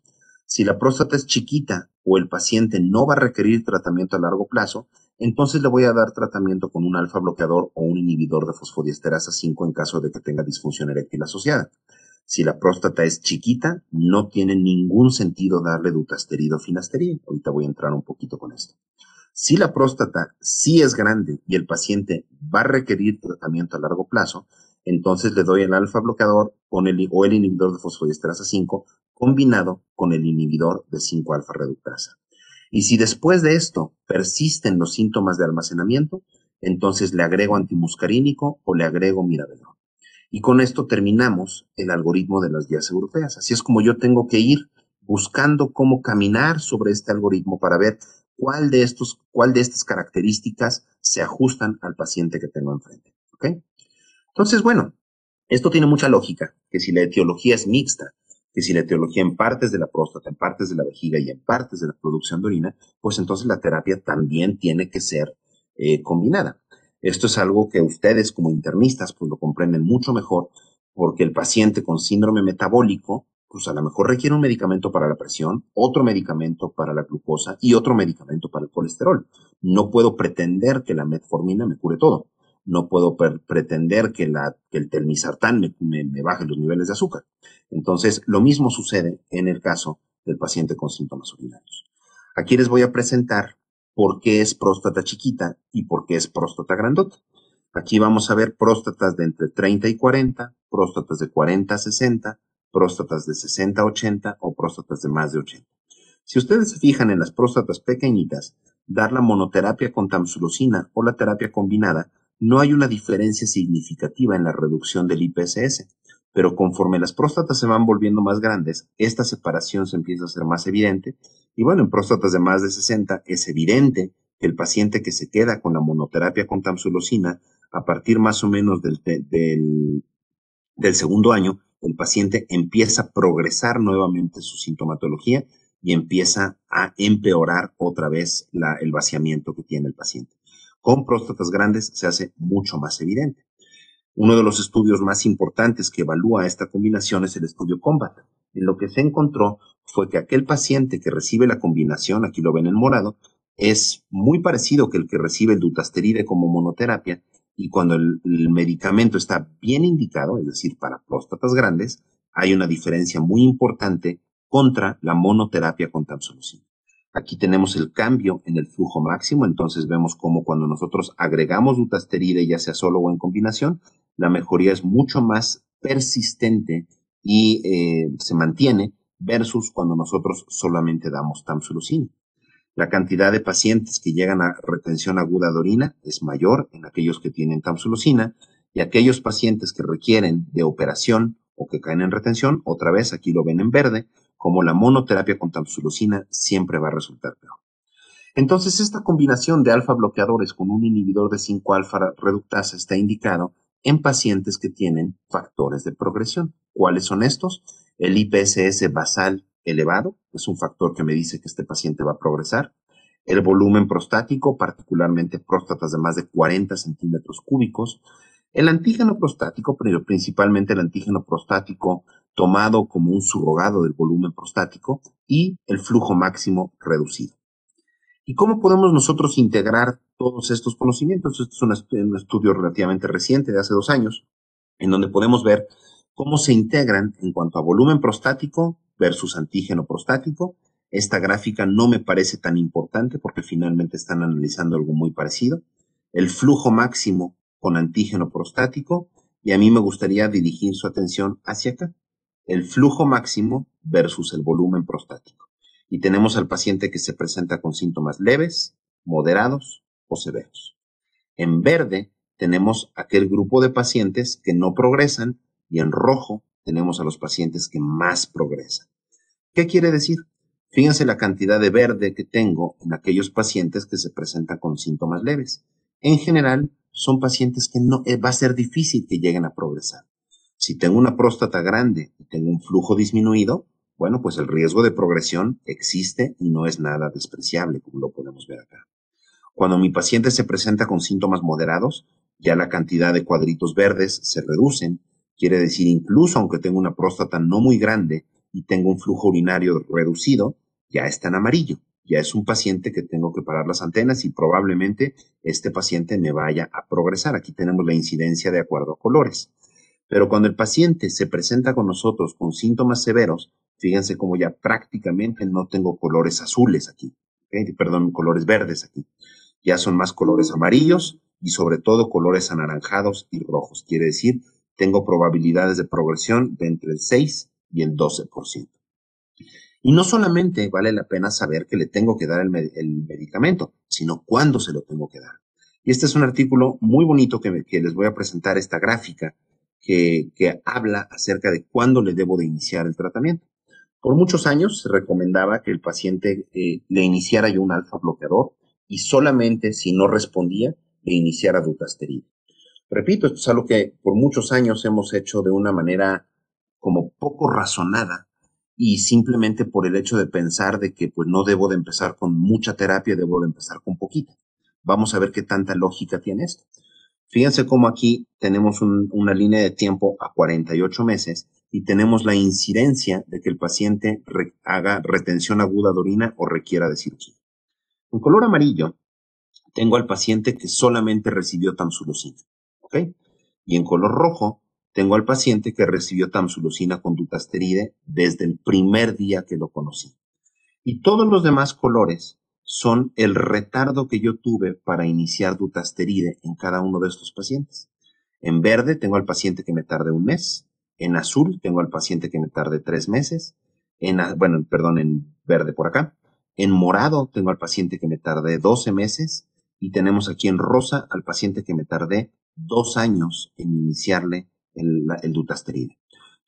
Si la próstata es chiquita o el paciente no va a requerir tratamiento a largo plazo, entonces le voy a dar tratamiento con un alfa bloqueador o un inhibidor de fosfodiesterasa 5 en caso de que tenga disfunción eréctil asociada. Si la próstata es chiquita, no tiene ningún sentido darle dutasterida o finasterida. Ahorita voy a entrar un poquito con esto. Si la próstata sí es grande y el paciente va a requerir tratamiento a largo plazo, entonces le doy el alfa bloqueador o el inhibidor de fosfodiesterasa 5 combinado con el inhibidor de 5 alfa reductasa. Y si después de esto persisten los síntomas de almacenamiento, entonces le agrego antimuscarínico o le agrego miravedón. Y con esto terminamos el algoritmo de las guías europeas. Así es como yo tengo que ir buscando cómo caminar sobre este algoritmo para ver cuál de estos, cuál de estas características se ajustan al paciente que tengo enfrente. ¿Ok? Entonces, bueno, esto tiene mucha lógica, que si la etiología es mixta, que si la etiología en partes de la próstata, en partes de la vejiga y en partes de la producción de orina, pues entonces la terapia también tiene que ser eh, combinada. Esto es algo que ustedes como internistas pues lo comprenden mucho mejor porque el paciente con síndrome metabólico pues a lo mejor requiere un medicamento para la presión, otro medicamento para la glucosa y otro medicamento para el colesterol. No puedo pretender que la metformina me cure todo. No puedo pretender que, el telmisartán me, me, baje los niveles de azúcar. Entonces, lo mismo sucede en el caso del paciente con síntomas urinarios. Aquí les voy a presentar por qué es próstata chiquita y por qué es próstata grandota. Aquí vamos a ver próstatas de entre 30 y 40, próstatas de 40 a 60, próstatas de 60 a 80 o próstatas de más de 80. Si ustedes se fijan en las próstatas pequeñitas, dar la monoterapia con tamsulosina o la terapia combinada no hay una diferencia significativa en la reducción del IPSS, pero conforme las próstatas se van volviendo más grandes, esta separación se empieza a ser más evidente. Y bueno, en próstatas de más de 60 es evidente que el paciente que se queda con la monoterapia con tamsulosina, a partir más o menos del segundo año, el paciente empieza a progresar nuevamente su sintomatología y empieza a empeorar otra vez la, el vaciamiento que tiene el paciente con próstatas grandes se hace mucho más evidente. Uno de los estudios más importantes que evalúa esta combinación es el estudio COMBAT. En lo que se encontró fue que aquel paciente que recibe la combinación, aquí lo ven en morado, es muy parecido que el que recibe el dutasteride como monoterapia y cuando el, medicamento está bien indicado, es decir, para próstatas grandes, hay una diferencia muy importante contra la monoterapia con tamsulosin. Aquí tenemos el cambio en el flujo máximo, entonces vemos como cuando nosotros agregamos dutasteride, ya sea solo o en combinación, la mejoría es mucho más persistente y eh, se mantiene versus cuando nosotros solamente damos tamsulusina. La cantidad de pacientes que llegan a retención aguda de orina es mayor en aquellos que tienen tamsulusina y aquellos pacientes que requieren de operación o que caen en retención, otra vez aquí lo ven en verde, como la monoterapia con tamsulusina siempre va a resultar peor. Entonces, esta combinación de alfa bloqueadores con un inhibidor de 5-alfa reductasa está indicado en pacientes que tienen factores de progresión. ¿Cuáles son estos? El IPSS basal elevado, es un factor que me dice que este paciente va a progresar. El volumen prostático, particularmente próstatas de más de 40 centímetros cúbicos. El antígeno prostático, principalmente el antígeno prostático tomado como un surrogado del volumen prostático y el flujo máximo reducido. ¿Y cómo podemos nosotros integrar todos estos conocimientos? Este es un, estudio relativamente reciente de hace dos años, en donde podemos ver cómo se integran en cuanto a volumen prostático versus antígeno prostático. Esta gráfica no me parece tan importante porque finalmente están analizando algo muy parecido. El flujo máximo con antígeno prostático y a mí me gustaría dirigir su atención hacia acá el flujo máximo versus el volumen prostático. Y tenemos al paciente que se presenta con síntomas leves, moderados o severos. En verde tenemos aquel grupo de pacientes que no progresan y en rojo tenemos a los pacientes que más progresan. ¿Qué quiere decir? Fíjense la cantidad de verde que tengo en aquellos pacientes que se presentan con síntomas leves. En general, son pacientes que no eh, va a ser difícil que lleguen a progresar. Si tengo una próstata grande y tengo un flujo disminuido, bueno, pues el riesgo de progresión existe y no es nada despreciable, como lo podemos ver acá. Cuando mi paciente se presenta con síntomas moderados, ya la cantidad de cuadritos verdes se reducen, quiere decir incluso aunque tengo una próstata no muy grande y tengo un flujo urinario reducido, ya está en amarillo. Ya es un paciente que tengo que parar las antenas y probablemente este paciente me vaya a progresar. Aquí tenemos la incidencia de acuerdo a colores. Pero cuando el paciente se presenta con nosotros con síntomas severos, fíjense cómo ya prácticamente no tengo colores azules aquí, perdón, colores verdes aquí. Ya son más colores amarillos y sobre todo colores anaranjados y rojos. Quiere decir, tengo probabilidades de progresión de entre el 6 y el 12%. Y no solamente vale la pena saber que le tengo que dar el, medicamento, sino cuándo se lo tengo que dar. Y este es un artículo muy bonito que les voy a presentar, esta gráfica, que, habla acerca de cuándo le debo de iniciar el tratamiento. Por muchos años se recomendaba que el paciente eh, le iniciara yo un alfa bloqueador y solamente si no respondía le iniciara dutasteride. Repito, esto es algo que por muchos años hemos hecho de una manera como poco razonada y simplemente por el hecho de pensar de que pues no debo de empezar con mucha terapia, debo de empezar con poquita. Vamos a ver qué tanta lógica tiene esto. Fíjense cómo aquí tenemos una línea de tiempo a 48 meses y tenemos la incidencia de que el paciente haga retención aguda de orina o requiera de cirugía. En color amarillo, tengo al paciente que solamente recibió tamsulosina. ¿ok? Y en color rojo tengo al paciente que recibió tamsulusina con dutasteride desde el primer día que lo conocí. Y todos los demás colores son el retardo que yo tuve para iniciar dutasteride en cada uno de estos pacientes. En verde tengo al paciente que me tarde un mes, en azul tengo al paciente que me tarde tres meses, en, bueno, perdón, en verde por acá, en morado tengo al paciente que me tardé 12 meses y tenemos aquí en rosa al paciente que me tardé dos años en iniciarle el, dutasteride.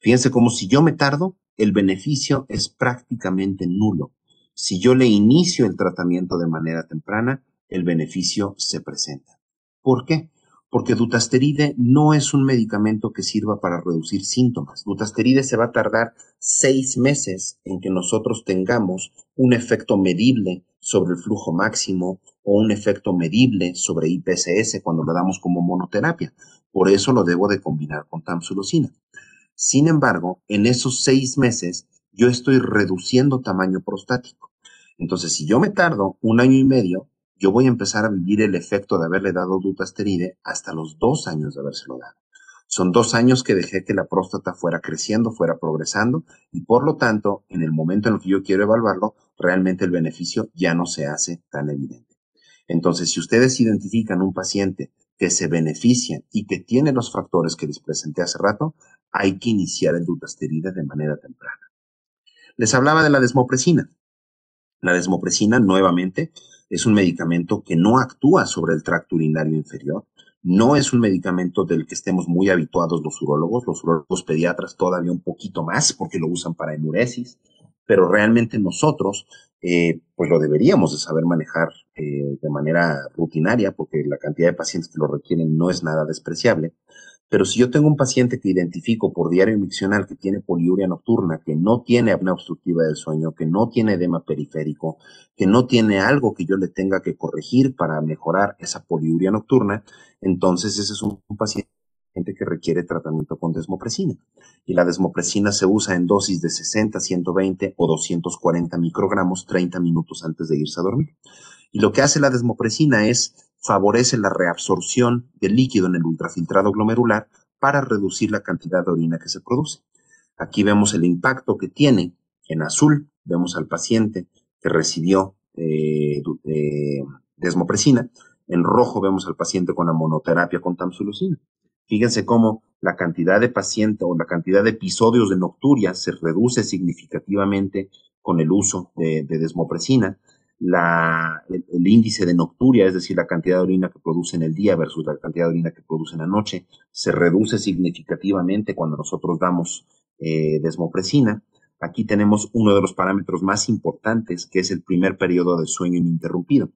Fíjense como si yo me tardo, el beneficio es prácticamente nulo. Si yo le inicio el tratamiento de manera temprana, el beneficio se presenta. ¿Por qué? porque dutasteride no es un medicamento que sirva para reducir síntomas. Dutasteride se va a tardar seis meses en que nosotros tengamos un efecto medible sobre el flujo máximo o un efecto medible sobre IPSS cuando lo damos como monoterapia. Por eso lo debo de combinar con tamsulosina. Sin embargo, en esos seis meses yo estoy reduciendo tamaño prostático. Entonces, si yo me tardo un año y medio, yo voy a empezar a vivir el efecto de haberle dado dutasteride hasta los dos años de habérselo dado. Son dos años que dejé que la próstata fuera creciendo, fuera progresando, y por lo tanto, en el momento en el que yo quiero evaluarlo, realmente el beneficio ya no se hace tan evidente. Entonces, si ustedes identifican un paciente que se beneficia y que tiene los factores que les presenté hace rato, hay que iniciar el dutasteride de manera temprana. Les hablaba de la desmopresina. La desmopresina, nuevamente, es un medicamento que no actúa sobre el tracto urinario inferior. No es un medicamento del que estemos muy habituados los urólogos, los urólogos pediatras todavía un poquito más porque lo usan para enuresis, pero realmente nosotros eh, pues lo deberíamos de saber manejar eh, de manera rutinaria porque la cantidad de pacientes que lo requieren no es nada despreciable. Pero si yo tengo un paciente que identifico por diario miccional que tiene poliuria nocturna, que no tiene apnea obstructiva del sueño, que no tiene edema periférico, que no tiene algo que yo le tenga que corregir para mejorar esa poliuria nocturna, entonces ese es un, paciente que requiere tratamiento con desmopresina. Y la desmopresina se usa en dosis de 60, 120 o 240 microgramos 30 minutos antes de irse a dormir. Y lo que hace la desmopresina es favorece la reabsorción del líquido en el ultrafiltrado glomerular para reducir la cantidad de orina que se produce. Aquí vemos el impacto que tiene. En azul vemos al paciente que recibió eh, eh, desmopresina. En rojo vemos al paciente con la monoterapia con tamsulusina. Fíjense cómo la cantidad de paciente o la cantidad de episodios de nocturia se reduce significativamente con el uso de desmopresina el, índice de nocturia, es decir, la cantidad de orina que produce en el día versus la cantidad de orina que produce en la noche, se reduce significativamente cuando nosotros damos eh, desmopresina. Aquí tenemos uno de los parámetros más importantes, que es el primer periodo de sueño ininterrumpido.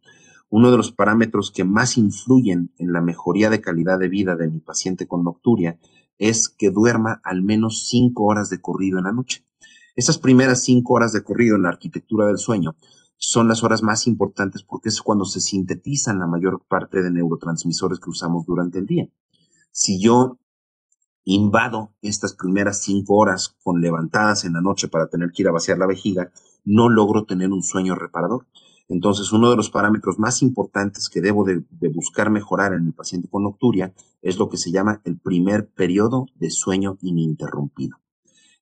Uno de los parámetros que más influyen en la mejoría de calidad de vida de mi paciente con nocturia es que duerma al menos cinco horas de corrido en la noche. Esas primeras cinco horas de corrido en la arquitectura del sueño son las horas más importantes porque es cuando se sintetizan la mayor parte de neurotransmisores que usamos durante el día. Si yo invado estas primeras cinco horas con levantadas en la noche para tener que ir a vaciar la vejiga, no logro tener un sueño reparador. Entonces, uno de los parámetros más importantes que debo de, buscar mejorar en el paciente con nocturia es lo que se llama el primer periodo de sueño ininterrumpido.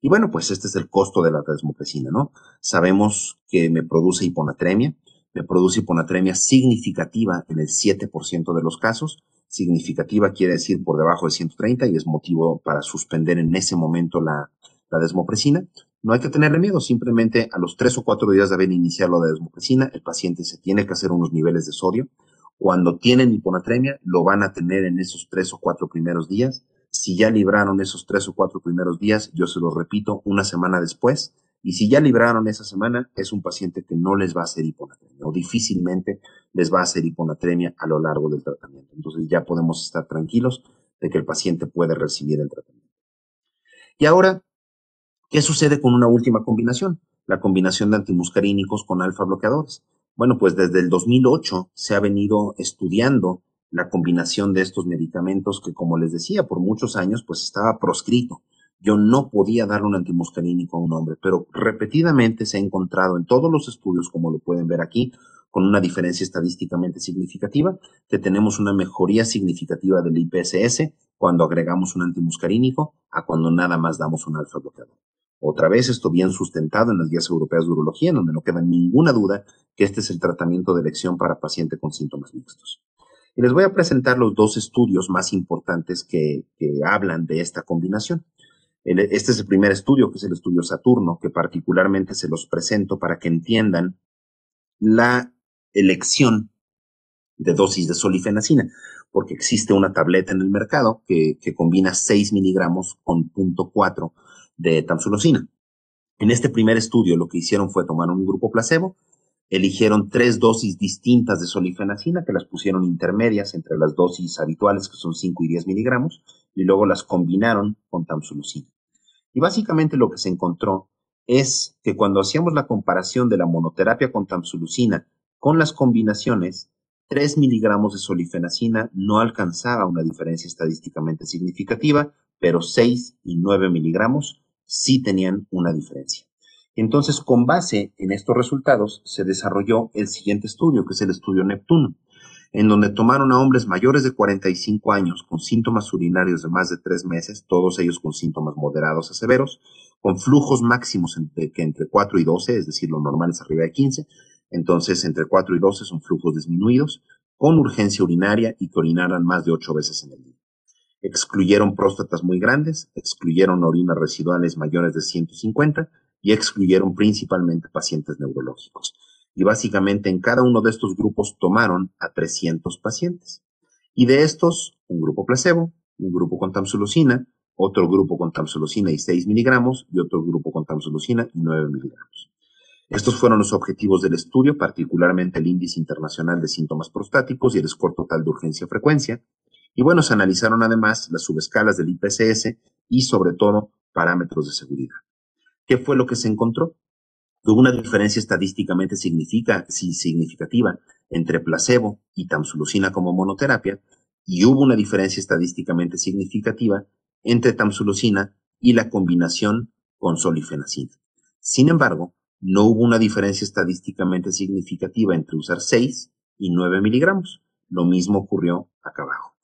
Y bueno, pues este es el costo de la desmopresina, ¿no? Sabemos que me produce hiponatremia, me produce hiponatremia significativa en el 7% de los casos. Significativa quiere decir por debajo de 130 y es motivo para suspender en ese momento la, la desmopresina. No hay que tenerle miedo, simplemente a los 3 o 4 días de haber iniciado la desmopresina, el paciente se tiene que hacer unos niveles de sodio. Cuando tienen hiponatremia, lo van a tener en esos 3 o 4 primeros días si ya libraron esos tres o cuatro primeros días, yo se los repito una semana después. Y si ya libraron esa semana, es un paciente que no les va a hacer hiponatremia o difícilmente les va a hacer hiponatremia a lo largo del tratamiento. Entonces ya podemos estar tranquilos de que el paciente puede recibir el tratamiento. Y ahora, ¿qué sucede con una última combinación? La combinación de antimuscarínicos con alfa bloqueadores. Bueno, pues desde el 2008 se ha venido estudiando la combinación de estos medicamentos que, como les decía, por muchos años pues estaba proscrito. Yo no podía darle un antimuscarínico a un hombre, pero repetidamente se ha encontrado en todos los estudios, como lo pueden ver aquí, con una diferencia estadísticamente significativa, que tenemos una mejoría significativa del IPSS cuando agregamos un antimuscarínico a cuando nada más damos un alfa bloqueador. Otra vez esto bien sustentado en las guías europeas de urología, en donde no queda ninguna duda que este es el tratamiento de elección para paciente con síntomas mixtos. Y les voy a presentar los dos estudios más importantes que, hablan de esta combinación. Este es el primer estudio, que es el estudio Saturno, que particularmente se los presento para que entiendan la elección de dosis de solifenacina, porque existe una tableta en el mercado que, combina 6 miligramos con 0.4 de tamsulosina. En este primer estudio lo que hicieron fue tomar un grupo placebo, eligieron tres dosis distintas de solifenacina que las pusieron intermedias entre las dosis habituales que son 5 y 10 miligramos y luego las combinaron con tamsulosina. Y básicamente lo que se encontró es que cuando hacíamos la comparación de la monoterapia con tamsulusina con las combinaciones, 3 miligramos de solifenacina no alcanzaba una diferencia estadísticamente significativa, pero 6 y 9 miligramos sí tenían una diferencia. Entonces, con base en estos resultados, se desarrolló el siguiente estudio, que es el estudio Neptuno, en donde tomaron a hombres mayores de 45 años con síntomas urinarios de más de tres meses, todos ellos con síntomas moderados a severos, con flujos máximos entre, que entre 4 y 12, es decir, lo normal es arriba de 15, entonces entre 4 y 12 son flujos disminuidos, con urgencia urinaria y que orinaran más de 8 veces en el día. Excluyeron próstatas muy grandes, excluyeron orinas residuales mayores de 150 y excluyeron principalmente pacientes neurológicos. Y básicamente en cada uno de estos grupos tomaron a 300 pacientes. Y de estos, un grupo placebo, un grupo con tamsulosina, otro grupo con tamsulosina y 6 miligramos y otro grupo con tamsulosina y 9 miligramos. Estos fueron los objetivos del estudio, particularmente el índice internacional de síntomas prostáticos y el score total de urgencia-frecuencia. Y bueno, se analizaron además las subescalas del IPCS y sobre todo parámetros de seguridad. ¿Qué fue lo que se encontró? Hubo una diferencia estadísticamente significativa entre placebo y tamsulosina como monoterapia y hubo una diferencia estadísticamente significativa entre tamsulosina y la combinación con solifenacina. Sin embargo, no hubo una diferencia estadísticamente significativa entre usar 6 y 9 miligramos. Lo mismo ocurrió acá abajo.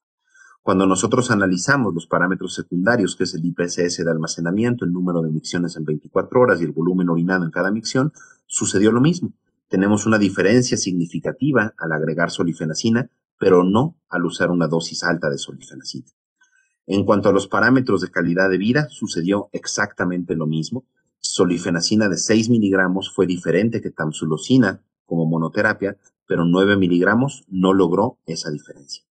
Cuando nosotros analizamos los parámetros secundarios, que es el IPSS de almacenamiento, el número de micciones en 24 horas y el volumen orinado en cada micción, sucedió lo mismo. Tenemos una diferencia significativa al agregar solifenacina, pero no al usar una dosis alta de solifenacina. En cuanto a los parámetros de calidad de vida, sucedió exactamente lo mismo. Solifenacina de 6 miligramos fue diferente que tamsulosina como monoterapia, pero 9 miligramos no logró esa diferencia.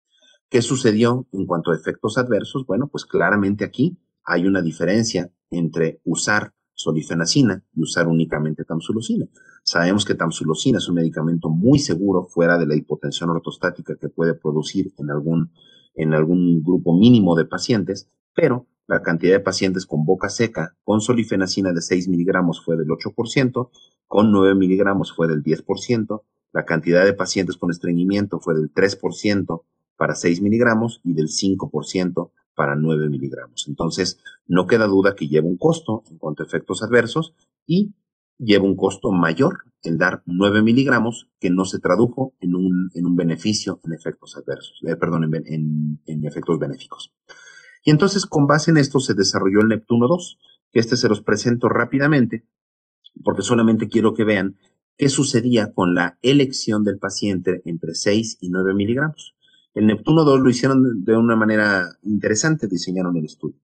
¿Qué sucedió en cuanto a efectos adversos? Bueno, pues claramente aquí hay una diferencia entre usar solifenacina y usar únicamente tamsulosina. Sabemos que tamsulosina es un medicamento muy seguro fuera de la hipotensión ortostática que puede producir en algún, en algún grupo mínimo de pacientes, pero la cantidad de pacientes con boca seca con solifenacina de 6 miligramos fue del 8%, con 9 miligramos fue del 10%, la cantidad de pacientes con estreñimiento fue del 3%, para 6 miligramos y del 5% para 9 miligramos. Entonces, no queda duda que lleva un costo en cuanto a efectos adversos y lleva un costo mayor el dar 9 miligramos que no se tradujo en un, en un beneficio en efectos adversos, eh, perdón, en, en, efectos benéficos. Y entonces, con base en esto, se desarrolló el Neptuno 2, que este se los presento rápidamente, porque solamente quiero que vean qué sucedía con la elección del paciente entre 6 y 9 miligramos. El Neptuno 2 lo hicieron de una manera interesante, diseñaron el estudio,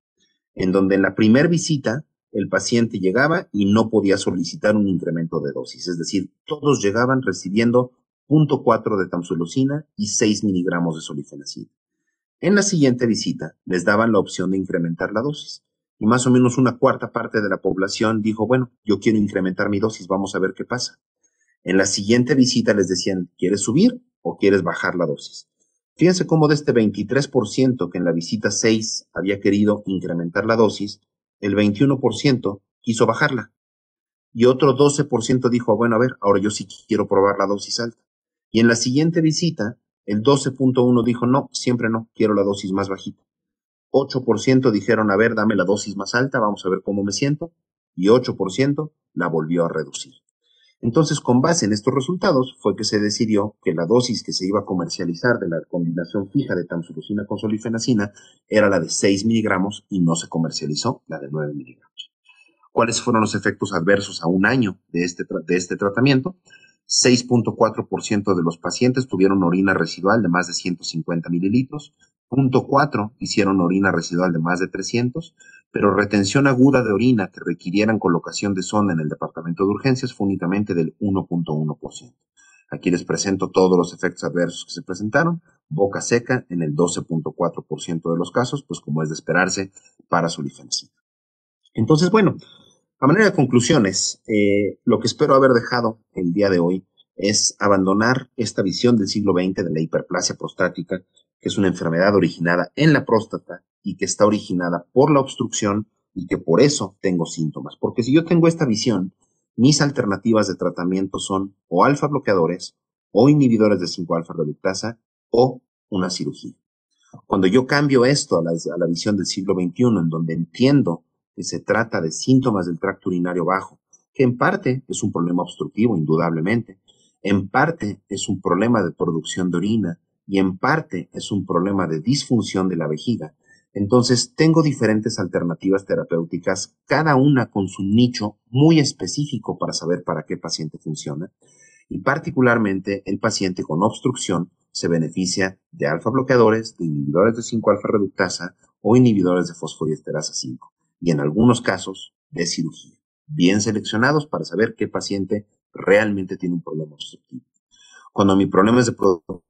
en donde en la primera visita el paciente llegaba y no podía solicitar un incremento de dosis, es decir, todos llegaban recibiendo 0.4 de tamsulosina y 6 miligramos de solifenacina. En la siguiente visita les daban la opción de incrementar la dosis y más o menos una cuarta parte de la población dijo, bueno, yo quiero incrementar mi dosis, vamos a ver qué pasa. En la siguiente visita les decían, ¿quieres subir o quieres bajar la dosis? Fíjense cómo de este 23% que en la visita 6 había querido incrementar la dosis, el 21% quiso bajarla. Y otro 12% dijo, bueno, a ver, ahora yo sí quiero probar la dosis alta. Y en la siguiente visita, el 12.1 dijo, no, siempre no, quiero la dosis más bajita. 8% dijeron, a ver, dame la dosis más alta, vamos a ver cómo me siento. Y 8% la volvió a reducir. Entonces, con base en estos resultados, fue que se decidió que la dosis que se iba a comercializar de la combinación fija de tamsulusina con solifenacina era la de 6 miligramos y no se comercializó la de 9 miligramos. ¿Cuáles fueron los efectos adversos a un año de este, de este tratamiento? 6.4% de los pacientes tuvieron orina residual de más de 150 mililitros, 0.4 hicieron orina residual de más de 300, pero retención aguda de orina que requirieran colocación de sonda en el departamento de urgencias fue únicamente del 1.1%. Aquí les presento todos los efectos adversos que se presentaron. Boca seca en el 12.4% de los casos, pues como es de esperarse para sulifenacina. Entonces, bueno, a manera de conclusiones, eh, lo que espero haber dejado el día de hoy es abandonar esta visión del siglo XX de la hiperplasia prostática, que es una enfermedad originada en la próstata y que está originada por la obstrucción y que por eso tengo síntomas. Porque si yo tengo esta visión, mis alternativas de tratamiento son o alfa bloqueadores o inhibidores de 5-alfa reductasa o una cirugía. Cuando yo cambio esto a la, a la visión del siglo XXI, en donde entiendo que se trata de síntomas del tracto urinario bajo, que en parte es un problema obstructivo, indudablemente, en parte es un problema de producción de orina y en parte es un problema de disfunción de la vejiga, entonces, tengo diferentes alternativas terapéuticas, cada una con su nicho muy específico para saber para qué paciente funciona. Y particularmente el paciente con obstrucción se beneficia de alfa bloqueadores, de inhibidores de 5-alfa reductasa o inhibidores de fosfodiesterasa 5. Y en algunos casos de cirugía, bien seleccionados para saber qué paciente realmente tiene un problema obstructivo. Cuando mi problema es de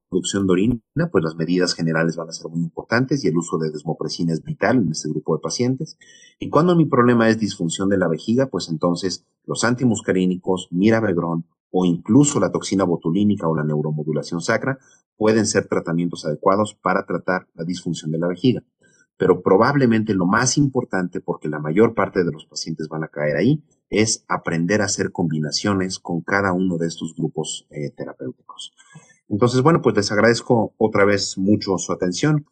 producción de orina, pues las medidas generales van a ser muy importantes y el uso de desmopresina es vital en este grupo de pacientes. Y cuando mi problema es disfunción de la vejiga, pues entonces los antimuscarínicos, mirabegrón o incluso la toxina botulínica o la neuromodulación sacra pueden ser tratamientos adecuados para tratar la disfunción de la vejiga. Pero probablemente lo más importante, porque la mayor parte de los pacientes van a caer ahí, es aprender a hacer combinaciones con cada uno de estos grupos eh, terapéuticos. Entonces, bueno, pues les agradezco otra vez mucho su atención.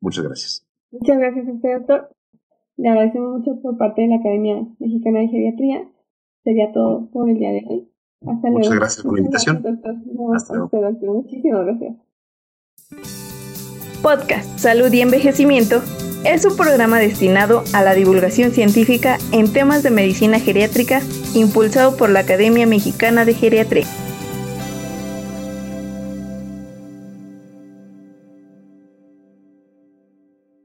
Muchas gracias. Muchas gracias a doctor. Le agradecemos mucho por parte de la Academia Mexicana de Geriatría. Sería todo por el día de hoy. Hasta luego. Muchas gracias por la invitación. Hasta luego. Muchísimas gracias. Podcast Salud y Envejecimiento es un programa destinado a la divulgación científica en temas de medicina geriátrica impulsado por la Academia Mexicana de Geriatría.